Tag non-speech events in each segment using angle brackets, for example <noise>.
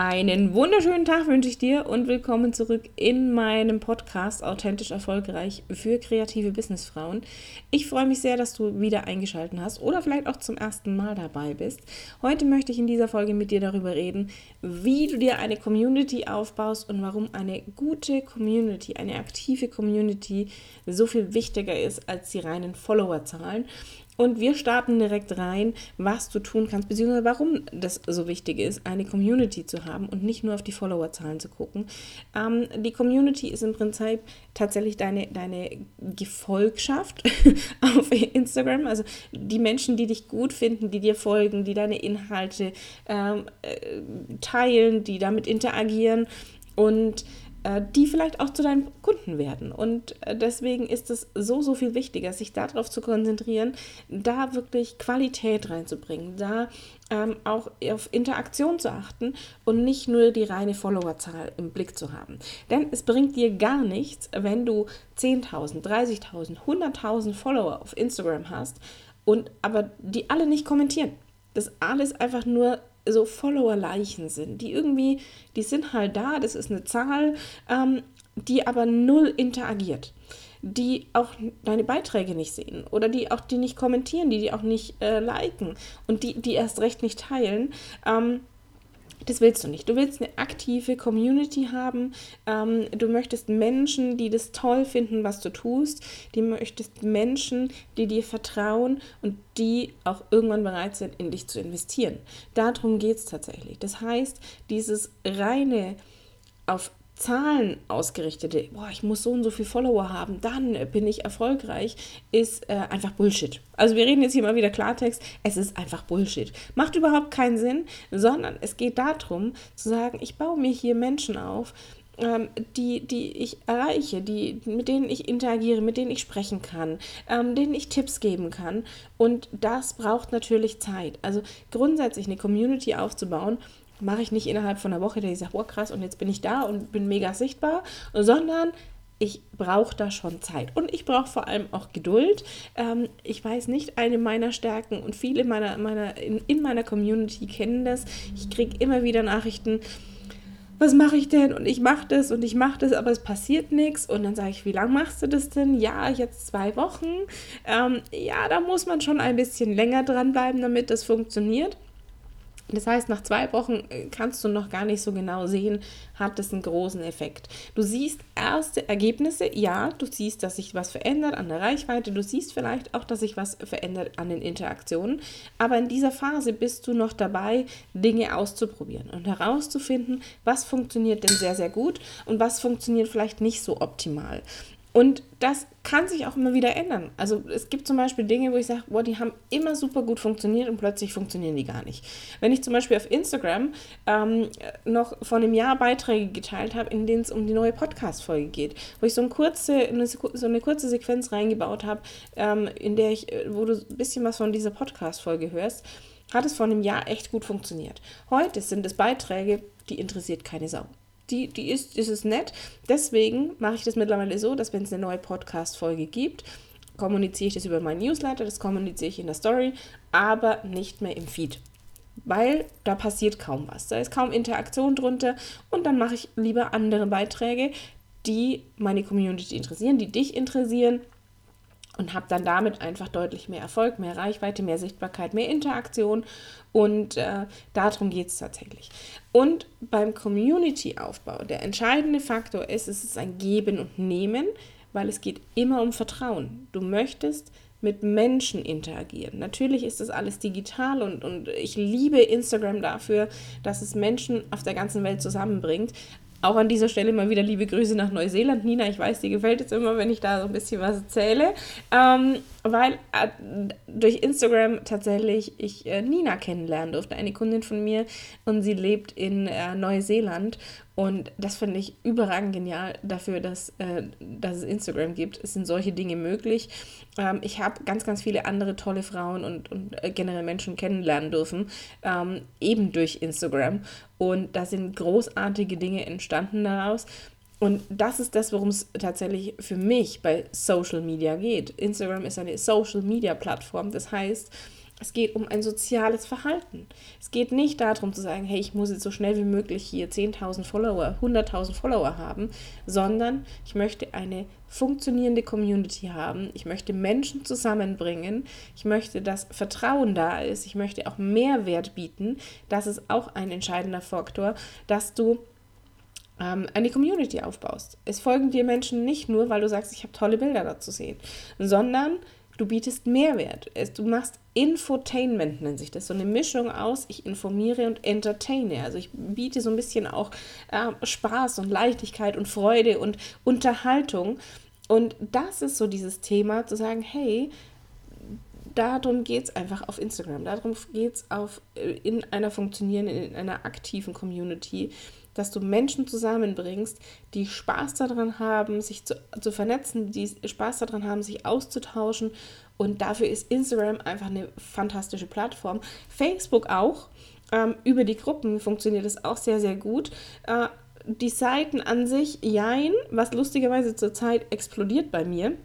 Einen wunderschönen Tag wünsche ich dir und willkommen zurück in meinem Podcast Authentisch Erfolgreich für kreative Businessfrauen. Ich freue mich sehr, dass du wieder eingeschaltet hast oder vielleicht auch zum ersten Mal dabei bist. Heute möchte ich in dieser Folge mit dir darüber reden, wie du dir eine Community aufbaust und warum eine gute Community, eine aktive Community so viel wichtiger ist als die reinen Followerzahlen und wir starten direkt rein, was du tun kannst, beziehungsweise warum das so wichtig ist, eine Community zu haben und nicht nur auf die Followerzahlen zu gucken. Ähm, die Community ist im Prinzip tatsächlich deine, deine Gefolgschaft <laughs> auf Instagram, also die Menschen, die dich gut finden, die dir folgen, die deine Inhalte ähm, äh, teilen, die damit interagieren und die vielleicht auch zu deinen Kunden werden. Und äh, deswegen ist es so, so viel wichtiger, sich darauf zu konzentrieren, da wirklich Qualität reinzubringen, da ähm, auch auf Interaktion zu achten und nicht nur die reine Followerzahl im Blick zu haben. Denn es bringt dir gar nichts, wenn du 10.000, 30.000, 100.000 Follower auf Instagram hast und aber die alle nicht kommentieren. Das alles einfach nur so Follower-Leichen sind, die irgendwie, die sind halt da, das ist eine Zahl, ähm, die aber null interagiert, die auch deine Beiträge nicht sehen oder die auch die nicht kommentieren, die die auch nicht äh, liken und die die erst recht nicht teilen. Ähm, das willst du nicht. Du willst eine aktive Community haben. Ähm, du möchtest Menschen, die das toll finden, was du tust. Die möchtest Menschen, die dir vertrauen und die auch irgendwann bereit sind, in dich zu investieren. Darum geht es tatsächlich. Das heißt, dieses reine auf Zahlen ausgerichtete, boah, ich muss so und so viel Follower haben, dann bin ich erfolgreich, ist äh, einfach Bullshit. Also wir reden jetzt hier mal wieder Klartext, es ist einfach Bullshit. Macht überhaupt keinen Sinn, sondern es geht darum zu sagen, ich baue mir hier Menschen auf, ähm, die, die ich erreiche, die, mit denen ich interagiere, mit denen ich sprechen kann, ähm, denen ich Tipps geben kann. Und das braucht natürlich Zeit. Also grundsätzlich eine Community aufzubauen, mache ich nicht innerhalb von einer Woche, der ich sage, boah krass, und jetzt bin ich da und bin mega sichtbar, sondern ich brauche da schon Zeit. Und ich brauche vor allem auch Geduld. Ähm, ich weiß nicht, eine meiner Stärken und viele meiner, meiner, in, in meiner Community kennen das. Ich kriege immer wieder Nachrichten, was mache ich denn? Und ich mache das und ich mache das, aber es passiert nichts. Und dann sage ich, wie lange machst du das denn? Ja, jetzt zwei Wochen. Ähm, ja, da muss man schon ein bisschen länger dranbleiben, damit das funktioniert. Das heißt, nach zwei Wochen äh, kannst du noch gar nicht so genau sehen, hat es einen großen Effekt. Du siehst erste Ergebnisse, ja, du siehst, dass sich was verändert an der Reichweite, du siehst vielleicht auch, dass sich was verändert an den Interaktionen, aber in dieser Phase bist du noch dabei, Dinge auszuprobieren und herauszufinden, was funktioniert denn sehr, sehr gut und was funktioniert vielleicht nicht so optimal. Und das kann sich auch immer wieder ändern. Also es gibt zum Beispiel Dinge, wo ich sage, boah, die haben immer super gut funktioniert und plötzlich funktionieren die gar nicht. Wenn ich zum Beispiel auf Instagram ähm, noch vor einem Jahr Beiträge geteilt habe, in denen es um die neue Podcast-Folge geht, wo ich so, ein kurze, eine, so eine kurze Sequenz reingebaut habe, ähm, in der ich, äh, wo du ein bisschen was von dieser Podcast-Folge hörst, hat es vor einem Jahr echt gut funktioniert. Heute sind es Beiträge, die interessiert keine Sau die, die ist, ist es nett. Deswegen mache ich das mittlerweile so, dass wenn es eine neue Podcast-Folge gibt, kommuniziere ich das über meinen Newsletter, das kommuniziere ich in der Story, aber nicht mehr im Feed. Weil da passiert kaum was. Da ist kaum Interaktion drunter und dann mache ich lieber andere Beiträge, die meine Community interessieren, die dich interessieren und habe dann damit einfach deutlich mehr Erfolg, mehr Reichweite, mehr Sichtbarkeit, mehr Interaktion und äh, darum geht es tatsächlich. Und beim Community-Aufbau, der entscheidende Faktor ist, es ist ein Geben und Nehmen, weil es geht immer um Vertrauen. Du möchtest mit Menschen interagieren. Natürlich ist das alles digital und, und ich liebe Instagram dafür, dass es Menschen auf der ganzen Welt zusammenbringt. Auch an dieser Stelle mal wieder liebe Grüße nach Neuseeland. Nina, ich weiß, dir gefällt es immer, wenn ich da so ein bisschen was erzähle. Ähm, weil äh, durch Instagram tatsächlich ich äh, Nina kennenlernen durfte, eine Kundin von mir und sie lebt in äh, Neuseeland und das finde ich überragend genial dafür, dass, äh, dass es Instagram gibt. Es sind solche Dinge möglich. Ähm, ich habe ganz, ganz viele andere tolle Frauen und, und äh, generell Menschen kennenlernen dürfen, ähm, eben durch Instagram. Und da sind großartige Dinge entstanden daraus. Und das ist das, worum es tatsächlich für mich bei Social Media geht. Instagram ist eine Social Media Plattform. Das heißt, es geht um ein soziales Verhalten. Es geht nicht darum zu sagen, hey, ich muss jetzt so schnell wie möglich hier 10.000 Follower, 100.000 Follower haben, sondern ich möchte eine funktionierende Community haben. Ich möchte Menschen zusammenbringen. Ich möchte, dass Vertrauen da ist. Ich möchte auch Mehrwert bieten. Das ist auch ein entscheidender Faktor, dass du ähm, eine Community aufbaust. Es folgen dir Menschen nicht nur, weil du sagst, ich habe tolle Bilder da zu sehen, sondern du bietest Mehrwert. Du machst Infotainment, nennt sich das. So eine Mischung aus, ich informiere und entertaine. Also ich biete so ein bisschen auch äh, Spaß und Leichtigkeit und Freude und Unterhaltung. Und das ist so dieses Thema, zu sagen, hey, darum geht es einfach auf Instagram. Darum geht es äh, in einer funktionierenden, in einer aktiven Community dass du Menschen zusammenbringst, die Spaß daran haben, sich zu, zu vernetzen, die Spaß daran haben, sich auszutauschen. Und dafür ist Instagram einfach eine fantastische Plattform. Facebook auch. Ähm, über die Gruppen funktioniert es auch sehr, sehr gut. Äh, die Seiten an sich, jein, was lustigerweise zurzeit explodiert bei mir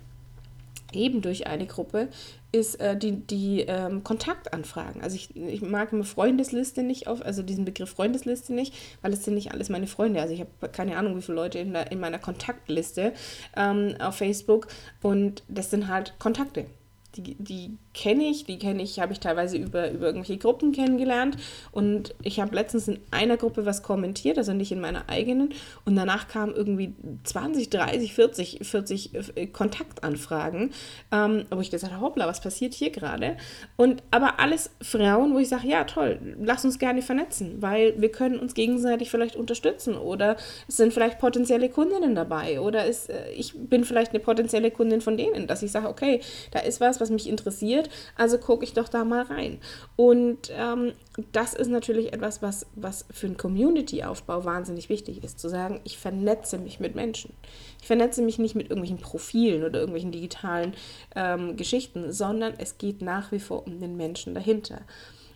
eben durch eine Gruppe, ist äh, die, die ähm, Kontaktanfragen. Also ich, ich mag eine Freundesliste nicht auf, also diesen Begriff Freundesliste nicht, weil es sind nicht alles meine Freunde. Also ich habe keine Ahnung, wie viele Leute in, der, in meiner Kontaktliste ähm, auf Facebook und das sind halt Kontakte die, die kenne ich, die kenne ich, habe ich teilweise über, über irgendwelche Gruppen kennengelernt. Und ich habe letztens in einer Gruppe was kommentiert, also nicht in meiner eigenen. Und danach kamen irgendwie 20, 30, 40, 40 Kontaktanfragen, ähm, wo ich gesagt habe, hoppla, was passiert hier gerade? Und aber alles Frauen, wo ich sage, ja toll, lass uns gerne vernetzen, weil wir können uns gegenseitig vielleicht unterstützen. Oder es sind vielleicht potenzielle Kundinnen dabei. Oder es, äh, ich bin vielleicht eine potenzielle Kundin von denen, dass ich sage, okay, da ist was, was mich interessiert, also gucke ich doch da mal rein. Und ähm, das ist natürlich etwas, was, was für einen Community-Aufbau wahnsinnig wichtig ist, zu sagen, ich vernetze mich mit Menschen. Ich vernetze mich nicht mit irgendwelchen Profilen oder irgendwelchen digitalen ähm, Geschichten, sondern es geht nach wie vor um den Menschen dahinter.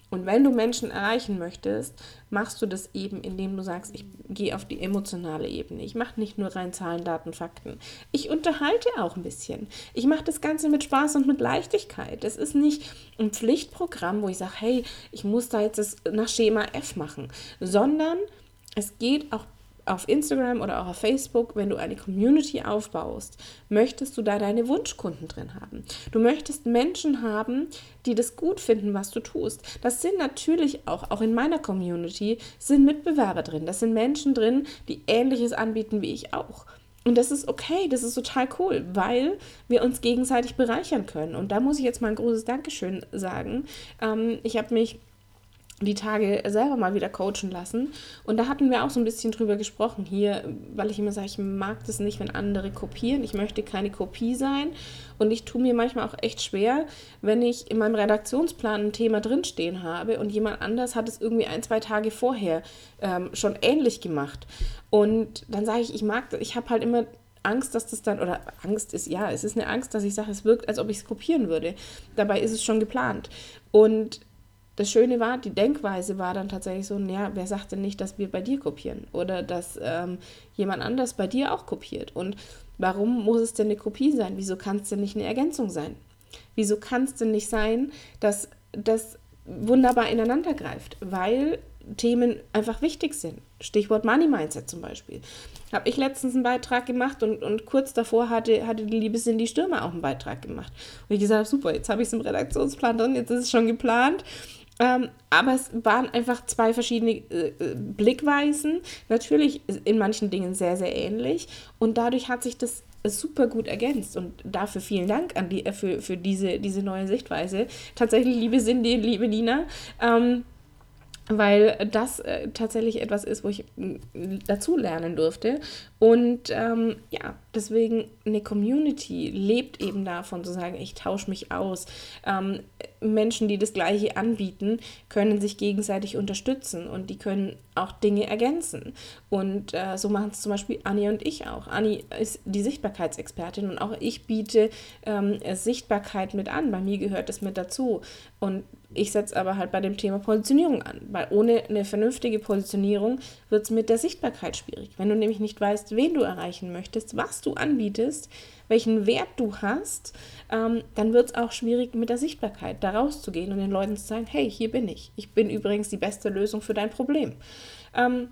Und wenn du Menschen erreichen möchtest, machst du das eben, indem du sagst, ich gehe auf die emotionale Ebene. Ich mache nicht nur rein Zahlen, Daten, Fakten. Ich unterhalte auch ein bisschen. Ich mache das Ganze mit Spaß und mit Leichtigkeit. Das ist nicht ein Pflichtprogramm, wo ich sage, hey, ich muss da jetzt das nach Schema F machen, sondern es geht auch auf Instagram oder auch auf Facebook, wenn du eine Community aufbaust, möchtest du da deine Wunschkunden drin haben. Du möchtest Menschen haben, die das gut finden, was du tust. Das sind natürlich auch, auch in meiner Community, sind Mitbewerber drin. Das sind Menschen drin, die ähnliches anbieten wie ich auch. Und das ist okay, das ist total cool, weil wir uns gegenseitig bereichern können. Und da muss ich jetzt mal ein großes Dankeschön sagen. Ähm, ich habe mich die Tage selber mal wieder coachen lassen. Und da hatten wir auch so ein bisschen drüber gesprochen hier, weil ich immer sage, ich mag das nicht, wenn andere kopieren. Ich möchte keine Kopie sein. Und ich tue mir manchmal auch echt schwer, wenn ich in meinem Redaktionsplan ein Thema drinstehen habe und jemand anders hat es irgendwie ein, zwei Tage vorher ähm, schon ähnlich gemacht. Und dann sage ich, ich mag das, ich habe halt immer Angst, dass das dann, oder Angst ist, ja, es ist eine Angst, dass ich sage, es wirkt, als ob ich es kopieren würde. Dabei ist es schon geplant. Und das Schöne war, die Denkweise war dann tatsächlich so, naja, wer sagt denn nicht, dass wir bei dir kopieren oder dass ähm, jemand anders bei dir auch kopiert? Und warum muss es denn eine Kopie sein? Wieso kann es denn nicht eine Ergänzung sein? Wieso kann es denn nicht sein, dass das wunderbar ineinander greift? Weil Themen einfach wichtig sind. Stichwort Money Mindset zum Beispiel. Habe ich letztens einen Beitrag gemacht und, und kurz davor hatte, hatte die liebe Cindy Stürmer auch einen Beitrag gemacht. Und ich gesagt super, jetzt habe ich es im Redaktionsplan drin, jetzt ist es schon geplant. Ähm, aber es waren einfach zwei verschiedene äh, äh, Blickweisen. Natürlich in manchen Dingen sehr, sehr ähnlich. Und dadurch hat sich das super gut ergänzt. Und dafür vielen Dank an die, äh, für, für diese, diese neue Sichtweise. Tatsächlich, liebe Cindy, liebe Nina, ähm, weil das äh, tatsächlich etwas ist, wo ich dazu lernen durfte. Und ähm, ja, deswegen eine Community lebt eben davon zu sagen, ich tausche mich aus. Ähm, Menschen, die das Gleiche anbieten, können sich gegenseitig unterstützen und die können auch Dinge ergänzen. Und äh, so machen es zum Beispiel Anni und ich auch. Anni ist die Sichtbarkeitsexpertin und auch ich biete ähm, Sichtbarkeit mit an. Bei mir gehört es mit dazu. Und ich setze aber halt bei dem Thema Positionierung an, weil ohne eine vernünftige Positionierung wird es mit der Sichtbarkeit schwierig. Wenn du nämlich nicht weißt, wen du erreichen möchtest, was du anbietest, welchen Wert du hast, ähm, dann wird es auch schwierig mit der Sichtbarkeit, da rauszugehen und den Leuten zu sagen, hey, hier bin ich. Ich bin übrigens die beste Lösung für dein Problem. Ähm,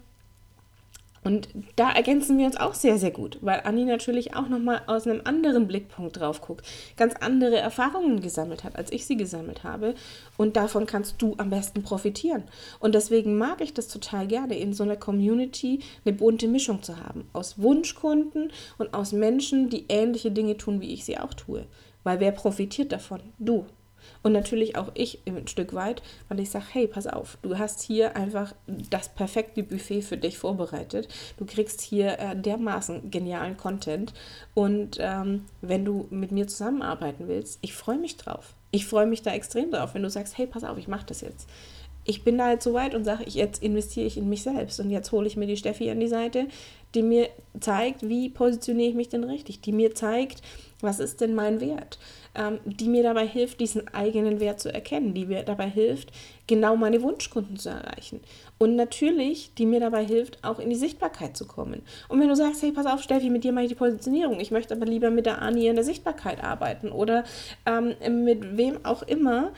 und da ergänzen wir uns auch sehr, sehr gut, weil Anni natürlich auch nochmal aus einem anderen Blickpunkt drauf guckt, ganz andere Erfahrungen gesammelt hat, als ich sie gesammelt habe. Und davon kannst du am besten profitieren. Und deswegen mag ich das total gerne, in so einer Community eine bunte Mischung zu haben. Aus Wunschkunden und aus Menschen, die ähnliche Dinge tun, wie ich sie auch tue. Weil wer profitiert davon? Du. Und natürlich auch ich ein Stück weit, weil ich sage, hey, pass auf, du hast hier einfach das perfekte Buffet für dich vorbereitet. Du kriegst hier äh, dermaßen genialen Content. Und ähm, wenn du mit mir zusammenarbeiten willst, ich freue mich drauf. Ich freue mich da extrem drauf, wenn du sagst, hey, pass auf, ich mache das jetzt ich bin da jetzt so weit und sage, ich, jetzt investiere ich in mich selbst und jetzt hole ich mir die Steffi an die Seite, die mir zeigt, wie positioniere ich mich denn richtig, die mir zeigt, was ist denn mein Wert, ähm, die mir dabei hilft, diesen eigenen Wert zu erkennen, die mir dabei hilft, genau meine Wunschkunden zu erreichen und natürlich, die mir dabei hilft, auch in die Sichtbarkeit zu kommen. Und wenn du sagst, hey, pass auf, Steffi, mit dir mache ich die Positionierung, ich möchte aber lieber mit der Ani in der Sichtbarkeit arbeiten oder ähm, mit wem auch immer,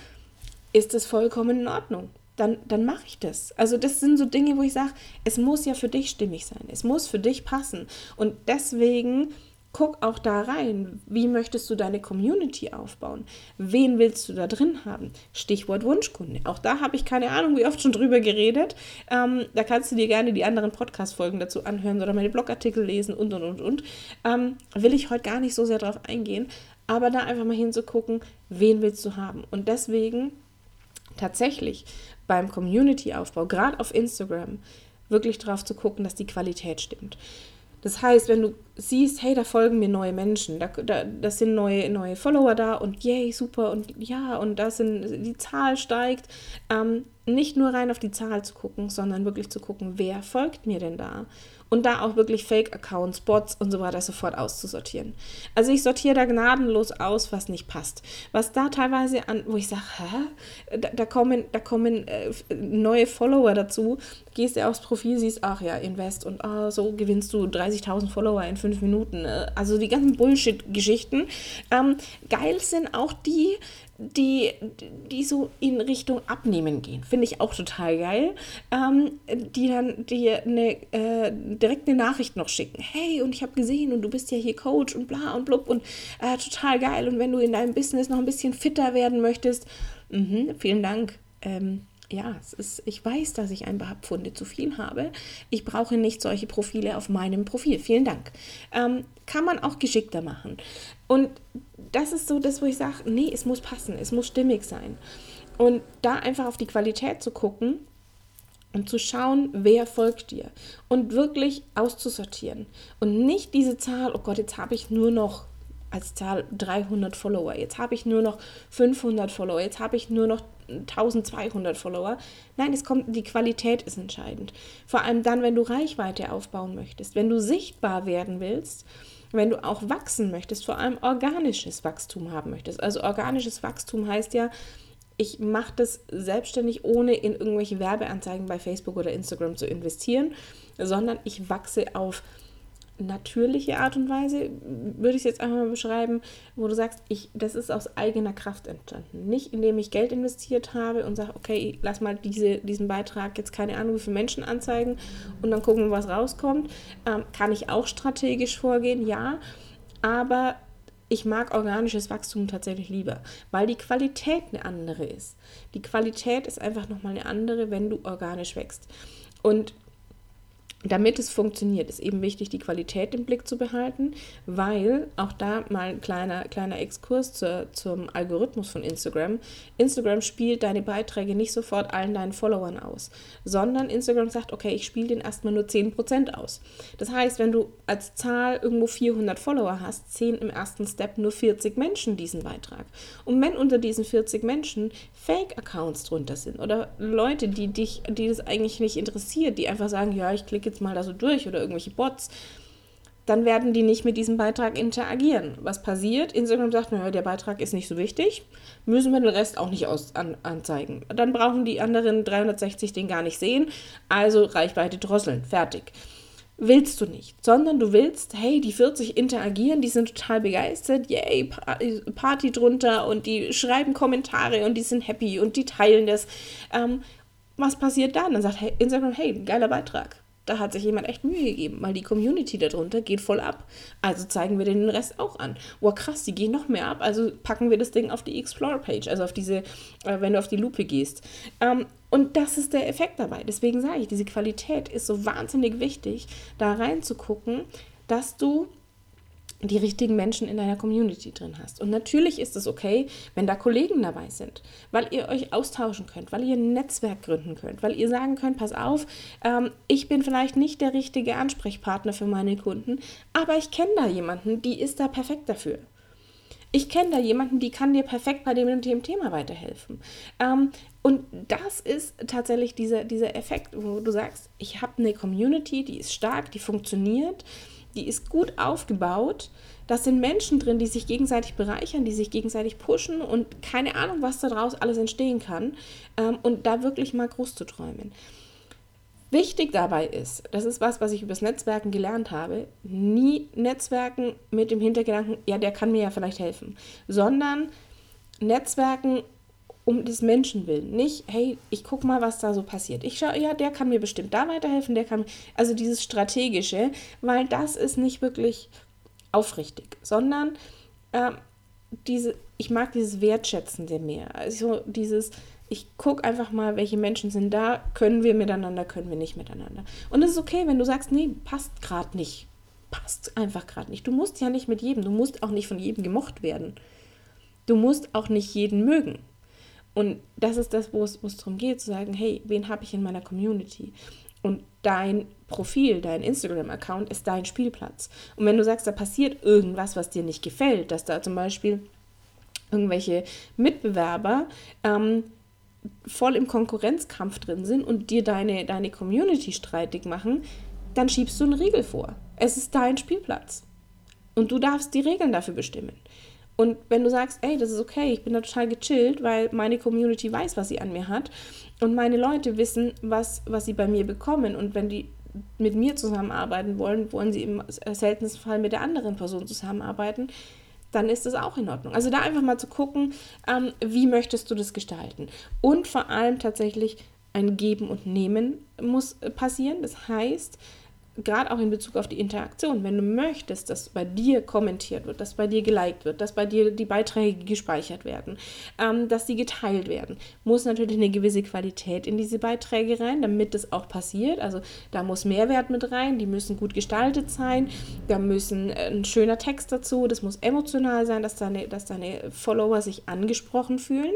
ist es vollkommen in Ordnung dann, dann mache ich das. Also das sind so Dinge, wo ich sage, es muss ja für dich stimmig sein, es muss für dich passen. Und deswegen guck auch da rein, wie möchtest du deine Community aufbauen? Wen willst du da drin haben? Stichwort Wunschkunde. Auch da habe ich keine Ahnung, wie oft schon drüber geredet. Ähm, da kannst du dir gerne die anderen Podcast-Folgen dazu anhören oder meine Blogartikel lesen und und und und. Ähm, will ich heute gar nicht so sehr drauf eingehen, aber da einfach mal hinzugucken, wen willst du haben? Und deswegen tatsächlich beim Community-Aufbau, gerade auf Instagram, wirklich darauf zu gucken, dass die Qualität stimmt. Das heißt, wenn du siehst, hey, da folgen mir neue Menschen, da, da das sind neue, neue Follower da und yay, super und ja, und da sind, die Zahl steigt, ähm, nicht nur rein auf die Zahl zu gucken, sondern wirklich zu gucken, wer folgt mir denn da? und da auch wirklich Fake-Accounts, Bots und so weiter sofort auszusortieren. Also ich sortiere da gnadenlos aus, was nicht passt. Was da teilweise an, wo ich sage, hä? Da, da, kommen, da kommen äh, neue Follower dazu. Gehst du aufs Profil, siehst, ach ja, Invest und ah, so gewinnst du 30.000 Follower in fünf Minuten. Äh, also die ganzen Bullshit-Geschichten. Ähm, geil sind auch die, die, die so in Richtung Abnehmen gehen. Finde ich auch total geil. Ähm, die dann dir eine, äh, direkt eine Nachricht noch schicken. Hey, und ich habe gesehen, und du bist ja hier Coach und bla und blub und äh, total geil. Und wenn du in deinem Business noch ein bisschen fitter werden möchtest, mh, vielen Dank. Ähm, ja, es ist, ich weiß, dass ich ein paar Pfunde zu viel habe. Ich brauche nicht solche Profile auf meinem Profil. Vielen Dank. Ähm, kann man auch geschickter machen. Und das ist so das, wo ich sage, nee, es muss passen, es muss stimmig sein. Und da einfach auf die Qualität zu gucken und zu schauen, wer folgt dir. Und wirklich auszusortieren. Und nicht diese Zahl, oh Gott, jetzt habe ich nur noch als Zahl 300 Follower. Jetzt habe ich nur noch 500 Follower. Jetzt habe ich nur noch 1200 Follower. Nein, es kommt, die Qualität ist entscheidend. Vor allem dann, wenn du Reichweite aufbauen möchtest, wenn du sichtbar werden willst, wenn du auch wachsen möchtest, vor allem organisches Wachstum haben möchtest. Also organisches Wachstum heißt ja, ich mache das selbstständig, ohne in irgendwelche Werbeanzeigen bei Facebook oder Instagram zu investieren, sondern ich wachse auf natürliche Art und Weise, würde ich es jetzt einfach mal beschreiben, wo du sagst, ich, das ist aus eigener Kraft entstanden. Nicht indem ich Geld investiert habe und sage, okay, lass mal diese, diesen Beitrag jetzt keine Ahnung wie viele Menschen anzeigen und dann gucken, was rauskommt. Ähm, kann ich auch strategisch vorgehen? Ja. Aber ich mag organisches Wachstum tatsächlich lieber, weil die Qualität eine andere ist. Die Qualität ist einfach nochmal eine andere, wenn du organisch wächst. Und damit es funktioniert, ist eben wichtig, die Qualität im Blick zu behalten, weil auch da mal ein kleiner, kleiner Exkurs zu, zum Algorithmus von Instagram. Instagram spielt deine Beiträge nicht sofort allen deinen Followern aus, sondern Instagram sagt, okay, ich spiele den erstmal nur 10% aus. Das heißt, wenn du als Zahl irgendwo 400 Follower hast, zehn im ersten Step nur 40 Menschen diesen Beitrag. Und wenn unter diesen 40 Menschen Fake-Accounts drunter sind oder Leute, die dich, die das eigentlich nicht interessiert, die einfach sagen, ja, ich klicke jetzt mal da so durch oder irgendwelche Bots, dann werden die nicht mit diesem Beitrag interagieren. Was passiert? Instagram sagt, naja, der Beitrag ist nicht so wichtig, müssen wir den Rest auch nicht aus, an, anzeigen. Dann brauchen die anderen 360 den gar nicht sehen, also Reichweite drosseln, fertig. Willst du nicht, sondern du willst, hey, die 40 interagieren, die sind total begeistert, yay, Party drunter und die schreiben Kommentare und die sind happy und die teilen das. Ähm, was passiert dann? Dann sagt Instagram, hey, geiler Beitrag da hat sich jemand echt Mühe gegeben, weil die Community darunter geht voll ab. Also zeigen wir den Rest auch an. Wow, krass, die gehen noch mehr ab. Also packen wir das Ding auf die Explore-Page, also auf diese, äh, wenn du auf die Lupe gehst. Ähm, und das ist der Effekt dabei. Deswegen sage ich, diese Qualität ist so wahnsinnig wichtig, da reinzugucken, dass du die richtigen Menschen in deiner Community drin hast. Und natürlich ist es okay, wenn da Kollegen dabei sind, weil ihr euch austauschen könnt, weil ihr ein Netzwerk gründen könnt, weil ihr sagen könnt, pass auf, ähm, ich bin vielleicht nicht der richtige Ansprechpartner für meine Kunden, aber ich kenne da jemanden, die ist da perfekt dafür. Ich kenne da jemanden, die kann dir perfekt bei dem und dem Thema weiterhelfen. Ähm, und das ist tatsächlich dieser, dieser Effekt, wo du sagst, ich habe eine Community, die ist stark, die funktioniert die ist gut aufgebaut. Da sind Menschen drin, die sich gegenseitig bereichern, die sich gegenseitig pushen und keine Ahnung, was daraus alles entstehen kann. Ähm, und da wirklich mal groß zu träumen. Wichtig dabei ist, das ist was, was ich übers Netzwerken gelernt habe, nie Netzwerken mit dem Hintergedanken, ja, der kann mir ja vielleicht helfen, sondern Netzwerken um des Menschen willen. Nicht, hey, ich guck mal, was da so passiert. Ich schaue, ja, der kann mir bestimmt da weiterhelfen, der kann, also dieses Strategische, weil das ist nicht wirklich aufrichtig, sondern äh, diese, ich mag dieses Wertschätzende mehr. Also dieses, ich gucke einfach mal, welche Menschen sind da, können wir miteinander, können wir nicht miteinander. Und es ist okay, wenn du sagst, nee, passt gerade nicht. Passt einfach gerade nicht. Du musst ja nicht mit jedem, du musst auch nicht von jedem gemocht werden. Du musst auch nicht jeden mögen. Und das ist das, wo es, wo es darum geht, zu sagen, hey, wen habe ich in meiner Community? Und dein Profil, dein Instagram-Account ist dein Spielplatz. Und wenn du sagst, da passiert irgendwas, was dir nicht gefällt, dass da zum Beispiel irgendwelche Mitbewerber ähm, voll im Konkurrenzkampf drin sind und dir deine, deine Community streitig machen, dann schiebst du einen Riegel vor. Es ist dein Spielplatz. Und du darfst die Regeln dafür bestimmen. Und wenn du sagst, ey, das ist okay, ich bin da total gechillt, weil meine Community weiß, was sie an mir hat und meine Leute wissen, was, was sie bei mir bekommen und wenn die mit mir zusammenarbeiten wollen, wollen sie im seltensten Fall mit der anderen Person zusammenarbeiten, dann ist das auch in Ordnung. Also da einfach mal zu gucken, ähm, wie möchtest du das gestalten. Und vor allem tatsächlich ein Geben und Nehmen muss passieren. Das heißt, gerade auch in Bezug auf die Interaktion, wenn du möchtest, dass bei dir kommentiert wird, dass bei dir geliked wird, dass bei dir die Beiträge gespeichert werden, ähm, dass sie geteilt werden, muss natürlich eine gewisse Qualität in diese Beiträge rein, damit das auch passiert. Also da muss Mehrwert mit rein, die müssen gut gestaltet sein, da müssen äh, ein schöner Text dazu, das muss emotional sein, dass deine, dass deine Follower sich angesprochen fühlen.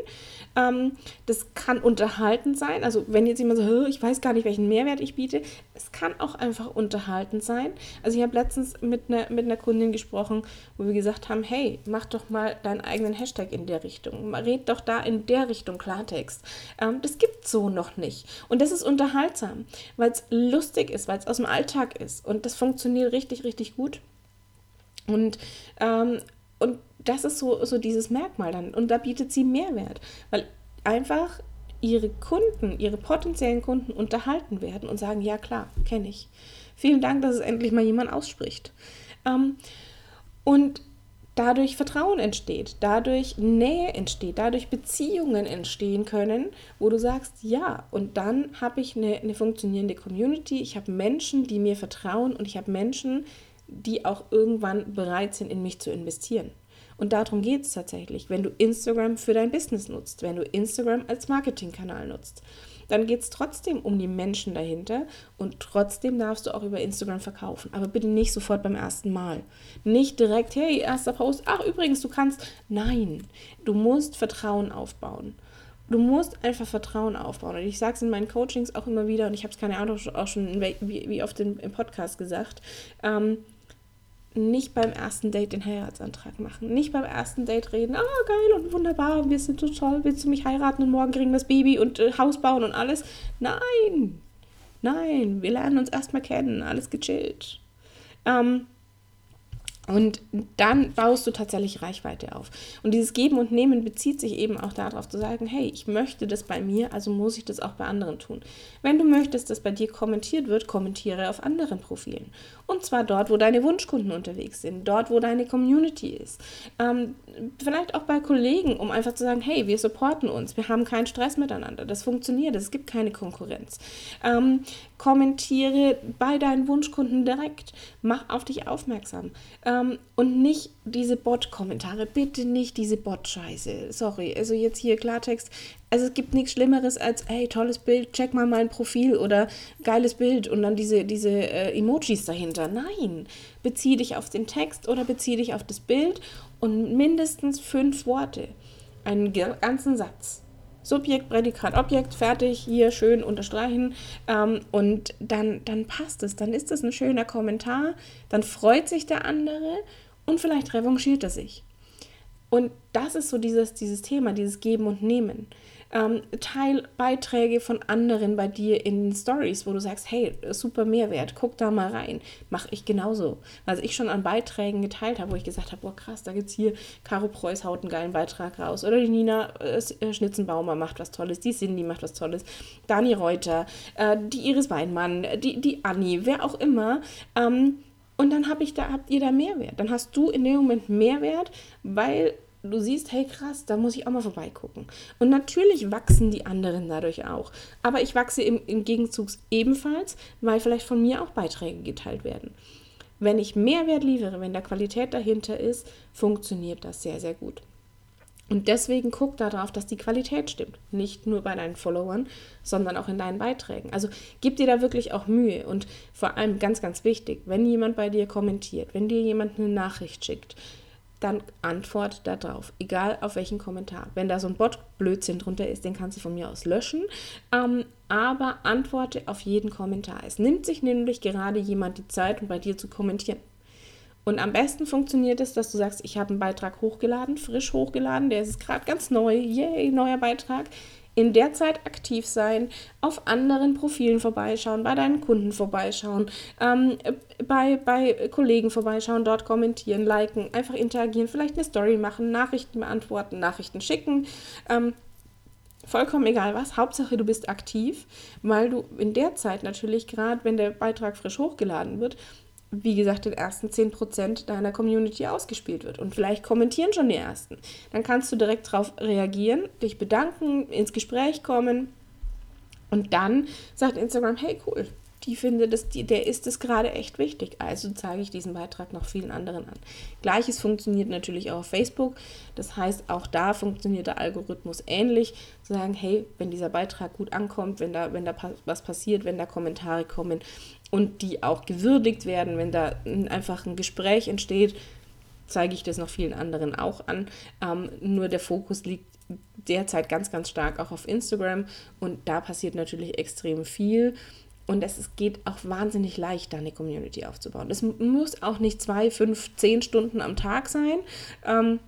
Ähm, das kann unterhaltend sein, also wenn jetzt jemand so, ich weiß gar nicht, welchen Mehrwert ich biete, es kann auch einfach unterhalten unterhaltend sein. Also ich habe letztens mit einer, mit einer Kundin gesprochen, wo wir gesagt haben, hey, mach doch mal deinen eigenen Hashtag in der Richtung. Red doch da in der Richtung Klartext. Ähm, das gibt so noch nicht. Und das ist unterhaltsam, weil es lustig ist, weil es aus dem Alltag ist. Und das funktioniert richtig, richtig gut. Und, ähm, und das ist so, so dieses Merkmal dann. Und da bietet sie Mehrwert. Weil einfach ihre Kunden, ihre potenziellen Kunden unterhalten werden und sagen, ja klar, kenne ich. Vielen Dank, dass es endlich mal jemand ausspricht. Ähm, und dadurch Vertrauen entsteht, dadurch Nähe entsteht, dadurch Beziehungen entstehen können, wo du sagst, ja, und dann habe ich eine, eine funktionierende Community, ich habe Menschen, die mir vertrauen und ich habe Menschen, die auch irgendwann bereit sind, in mich zu investieren. Und darum geht es tatsächlich, wenn du Instagram für dein Business nutzt, wenn du Instagram als Marketingkanal nutzt dann geht es trotzdem um die Menschen dahinter und trotzdem darfst du auch über Instagram verkaufen. Aber bitte nicht sofort beim ersten Mal. Nicht direkt, hey, erster Post, ach übrigens, du kannst. Nein, du musst Vertrauen aufbauen. Du musst einfach Vertrauen aufbauen. Und ich sage es in meinen Coachings auch immer wieder, und ich habe es keine Ahnung auch schon wie, oft im, im Podcast gesagt. Ähm, nicht beim ersten Date den Heiratsantrag machen. Nicht beim ersten Date reden, ah, oh, geil und wunderbar, wir sind so toll, willst du mich heiraten und morgen kriegen wir das Baby und äh, Haus bauen und alles. Nein, nein, wir lernen uns erstmal kennen, alles gechillt. Ähm, und dann baust du tatsächlich Reichweite auf. Und dieses Geben und Nehmen bezieht sich eben auch darauf zu sagen, hey, ich möchte das bei mir, also muss ich das auch bei anderen tun. Wenn du möchtest, dass bei dir kommentiert wird, kommentiere auf anderen Profilen. Und zwar dort, wo deine Wunschkunden unterwegs sind, dort, wo deine Community ist. Ähm, vielleicht auch bei Kollegen, um einfach zu sagen, hey, wir supporten uns, wir haben keinen Stress miteinander, das funktioniert, es gibt keine Konkurrenz. Ähm, kommentiere bei deinen Wunschkunden direkt, mach auf dich aufmerksam. Ähm, und nicht diese Bot-Kommentare, bitte nicht diese Bot-Scheiße. Sorry, also jetzt hier Klartext. Also es gibt nichts Schlimmeres als, hey, tolles Bild, check mal mein Profil oder geiles Bild und dann diese, diese äh, Emojis dahinter. Nein, bezieh dich auf den Text oder bezieh dich auf das Bild und mindestens fünf Worte. Einen ganzen Satz. Subjekt, Prädikat, Objekt, fertig, hier schön unterstreichen ähm, und dann, dann passt es, dann ist das ein schöner Kommentar, dann freut sich der andere und vielleicht revanchiert er sich. Und das ist so dieses, dieses Thema, dieses Geben und Nehmen. Ähm, teil Beiträge von anderen bei dir in Stories, wo du sagst, hey, super Mehrwert, guck da mal rein. Mache ich genauso. Was ich schon an Beiträgen geteilt habe, wo ich gesagt habe, boah krass, da gibt es hier, Caro Preuß haut einen geilen Beitrag raus. Oder die Nina äh, äh, Schnitzenbaumer macht was Tolles, die Cindy macht was Tolles, Dani Reuter, äh, die Iris Weinmann, die, die Anni, wer auch immer. Ähm, und dann hab ich da, habt ihr da Mehrwert. Dann hast du in dem Moment Mehrwert, weil du siehst, hey krass, da muss ich auch mal vorbeigucken. Und natürlich wachsen die anderen dadurch auch. Aber ich wachse im, im Gegenzug ebenfalls, weil vielleicht von mir auch Beiträge geteilt werden. Wenn ich Mehrwert liefere, wenn da Qualität dahinter ist, funktioniert das sehr, sehr gut. Und deswegen guck darauf, dass die Qualität stimmt. Nicht nur bei deinen Followern, sondern auch in deinen Beiträgen. Also gib dir da wirklich auch Mühe. Und vor allem ganz, ganz wichtig, wenn jemand bei dir kommentiert, wenn dir jemand eine Nachricht schickt, dann antwort da drauf, egal auf welchen Kommentar. Wenn da so ein Bot-Blödsinn drunter ist, den kannst du von mir aus löschen, ähm, aber antworte auf jeden Kommentar. Es nimmt sich nämlich gerade jemand die Zeit, um bei dir zu kommentieren. Und am besten funktioniert es, dass du sagst, ich habe einen Beitrag hochgeladen, frisch hochgeladen, der ist gerade ganz neu, yay, neuer Beitrag in der Zeit aktiv sein, auf anderen Profilen vorbeischauen, bei deinen Kunden vorbeischauen, ähm, bei, bei Kollegen vorbeischauen, dort kommentieren, liken, einfach interagieren, vielleicht eine Story machen, Nachrichten beantworten, Nachrichten schicken. Ähm, vollkommen egal was, Hauptsache du bist aktiv, weil du in der Zeit natürlich gerade, wenn der Beitrag frisch hochgeladen wird, wie gesagt, den ersten 10% deiner Community ausgespielt wird. Und vielleicht kommentieren schon die ersten. Dann kannst du direkt darauf reagieren, dich bedanken, ins Gespräch kommen. Und dann sagt Instagram, hey cool, die finde, dass die, der ist es gerade echt wichtig. Also zeige ich diesen Beitrag noch vielen anderen an. Gleiches funktioniert natürlich auch auf Facebook. Das heißt, auch da funktioniert der Algorithmus ähnlich. Zu sagen, hey, wenn dieser Beitrag gut ankommt, wenn da, wenn da was passiert, wenn da Kommentare kommen und die auch gewürdigt werden, wenn da einfach ein Gespräch entsteht, zeige ich das noch vielen anderen auch an. Ähm, nur der Fokus liegt derzeit ganz, ganz stark auch auf Instagram und da passiert natürlich extrem viel. Und es geht auch wahnsinnig leicht, da eine Community aufzubauen. Es muss auch nicht zwei, fünf, zehn Stunden am Tag sein, ähm,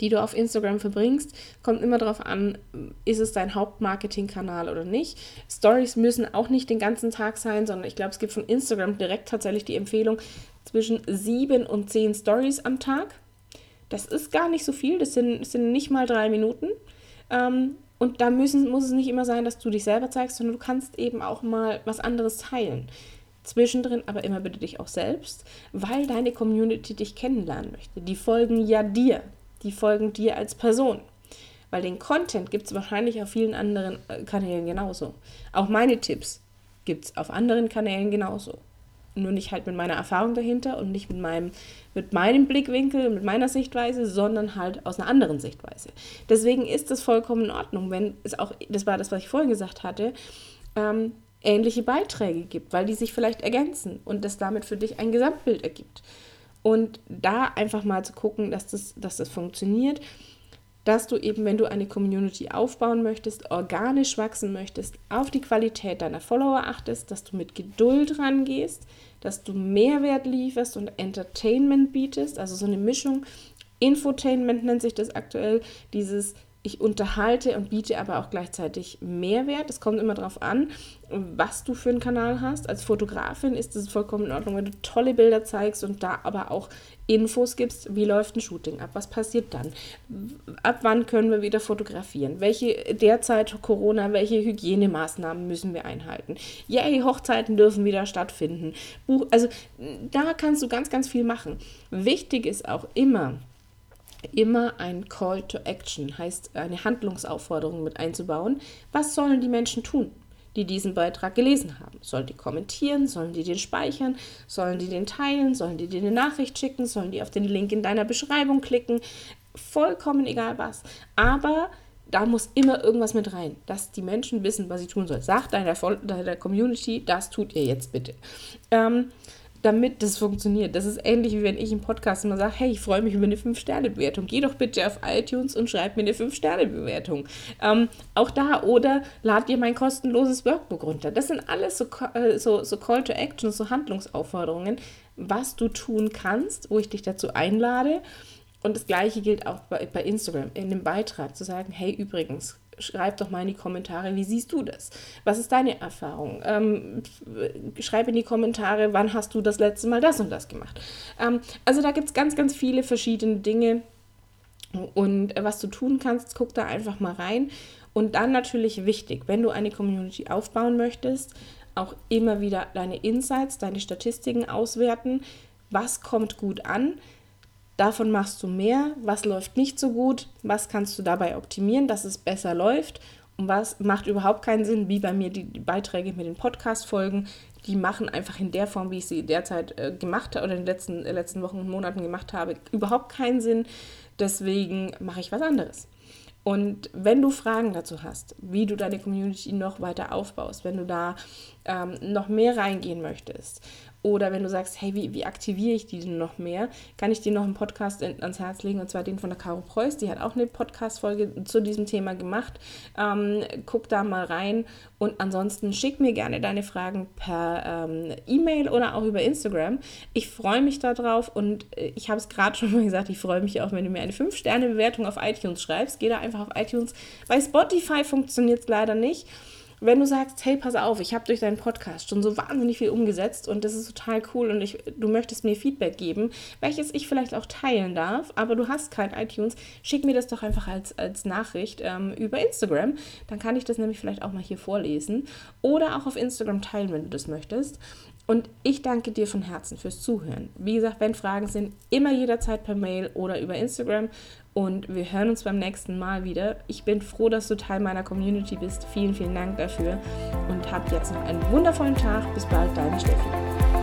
die du auf Instagram verbringst. Kommt immer darauf an, ist es dein Hauptmarketingkanal oder nicht. Stories müssen auch nicht den ganzen Tag sein, sondern ich glaube, es gibt von Instagram direkt tatsächlich die Empfehlung zwischen sieben und zehn Stories am Tag. Das ist gar nicht so viel, das sind, das sind nicht mal drei Minuten. Ähm, und da müssen, muss es nicht immer sein, dass du dich selber zeigst, sondern du kannst eben auch mal was anderes teilen. Zwischendrin aber immer bitte dich auch selbst, weil deine Community dich kennenlernen möchte. Die folgen ja dir. Die folgen dir als Person. Weil den Content gibt es wahrscheinlich auf vielen anderen äh, Kanälen genauso. Auch meine Tipps gibt es auf anderen Kanälen genauso. nur nicht halt mit meiner Erfahrung dahinter und nicht mit meinem, mit meinem Blickwinkel, mit meiner Sichtweise, sondern halt aus einer anderen Sichtweise. Deswegen ist es vollkommen in Ordnung, wenn es auch, das war das, was ich vorhin gesagt hatte, ähm, ähnliche Beiträge gibt, weil die sich vielleicht ergänzen und das damit für dich ein Gesamtbild ergibt. Und da einfach mal zu gucken, dass das, dass das funktioniert. Dass du eben, wenn du eine Community aufbauen möchtest, organisch wachsen möchtest, auf die Qualität deiner Follower achtest, dass du mit Geduld rangehst, dass du Mehrwert lieferst und Entertainment bietest, also so eine Mischung. Infotainment nennt sich das aktuell, dieses ich unterhalte und biete aber auch gleichzeitig Mehrwert. Es kommt immer darauf an, was du für einen Kanal hast. Als Fotografin ist es vollkommen in Ordnung, wenn du tolle Bilder zeigst und da aber auch Infos gibst, wie läuft ein Shooting ab, was passiert dann, ab wann können wir wieder fotografieren, welche derzeit Corona, welche Hygienemaßnahmen müssen wir einhalten. Yay, Hochzeiten dürfen wieder stattfinden. Also da kannst du ganz, ganz viel machen. Wichtig ist auch immer, immer ein Call to Action, heißt eine Handlungsaufforderung mit einzubauen. Was sollen die Menschen tun, die diesen Beitrag gelesen haben? Sollen die kommentieren? Sollen die den speichern? Sollen die den teilen? Sollen die dir eine Nachricht schicken? Sollen die auf den Link in deiner Beschreibung klicken? Vollkommen egal was. Aber da muss immer irgendwas mit rein, dass die Menschen wissen, was sie tun sollen. Sag deiner, deiner Community, das tut ihr jetzt bitte. Ähm, damit das funktioniert. Das ist ähnlich wie wenn ich im Podcast immer sage, hey, ich freue mich über eine 5-Sterne-Bewertung. Geh doch bitte auf iTunes und schreib mir eine 5-Sterne-Bewertung. Ähm, auch da oder lad dir mein kostenloses Workbook runter. Das sind alles so, äh, so, so Call to Action, so Handlungsaufforderungen, was du tun kannst, wo ich dich dazu einlade. Und das gleiche gilt auch bei, bei Instagram, in dem Beitrag zu sagen, hey, übrigens, schreib doch mal in die Kommentare, wie siehst du das? Was ist deine Erfahrung? Ähm, schreib in die Kommentare, wann hast du das letzte Mal das und das gemacht? Ähm, also da gibt es ganz, ganz viele verschiedene Dinge. Und was du tun kannst, guck da einfach mal rein. Und dann natürlich wichtig, wenn du eine Community aufbauen möchtest, auch immer wieder deine Insights, deine Statistiken auswerten. Was kommt gut an? Davon machst du mehr, was läuft nicht so gut, was kannst du dabei optimieren, dass es besser läuft und was macht überhaupt keinen Sinn, wie bei mir die, Beiträge mit den Podcast-Folgen, die machen einfach in der Form, wie ich sie derzeit äh, gemacht habe oder in den letzten, äh, letzten Wochen und Monaten gemacht habe, überhaupt keinen Sinn. Deswegen mache ich was anderes. Und wenn du Fragen dazu hast, wie du deine Community noch weiter aufbaust, wenn du da ähm, noch mehr reingehen möchtest oder wenn du sagst, hey, wie, wie aktiviere ich die denn noch mehr, kann ich dir noch einen Podcast ans Herz legen, und zwar den von der Caro Preuß. Die hat auch eine Podcast-Folge zu diesem Thema gemacht. Ähm, guck da mal rein und ansonsten schick mir gerne deine Fragen per ähm, E-Mail oder auch über Instagram. Ich freue mich darauf und äh, ich habe es gerade schon mal gesagt, ich freue mich auch, wenn du mir eine 5-Sterne-Bewertung auf iTunes schreibst. Geh da einfach auf iTunes. Bei Spotify funktioniert es leider nicht wenn du sagst, hey, pass auf, ich habe durch deinen Podcast schon so wahnsinnig viel umgesetzt und das ist total cool und ich, du möchtest mir Feedback geben, welches ich vielleicht auch teilen darf, aber du hast kein iTunes, schick mir das doch einfach als, als Nachricht ähm, über Instagram. Dann kann ich das nämlich vielleicht auch mal hier vorlesen oder auch auf Instagram teilen, wenn du das möchtest. Und ich danke dir von Herzen fürs Zuhören. Wie gesagt, wenn Fragen sind, immer jederzeit per Mail oder über Instagram. Und wir hören uns beim nächsten Mal wieder. Ich bin froh, dass du Teil meiner Community bist. Vielen, vielen Dank dafür. Und hab jetzt noch einen wundervollen Tag. Bis bald, deine Steffi.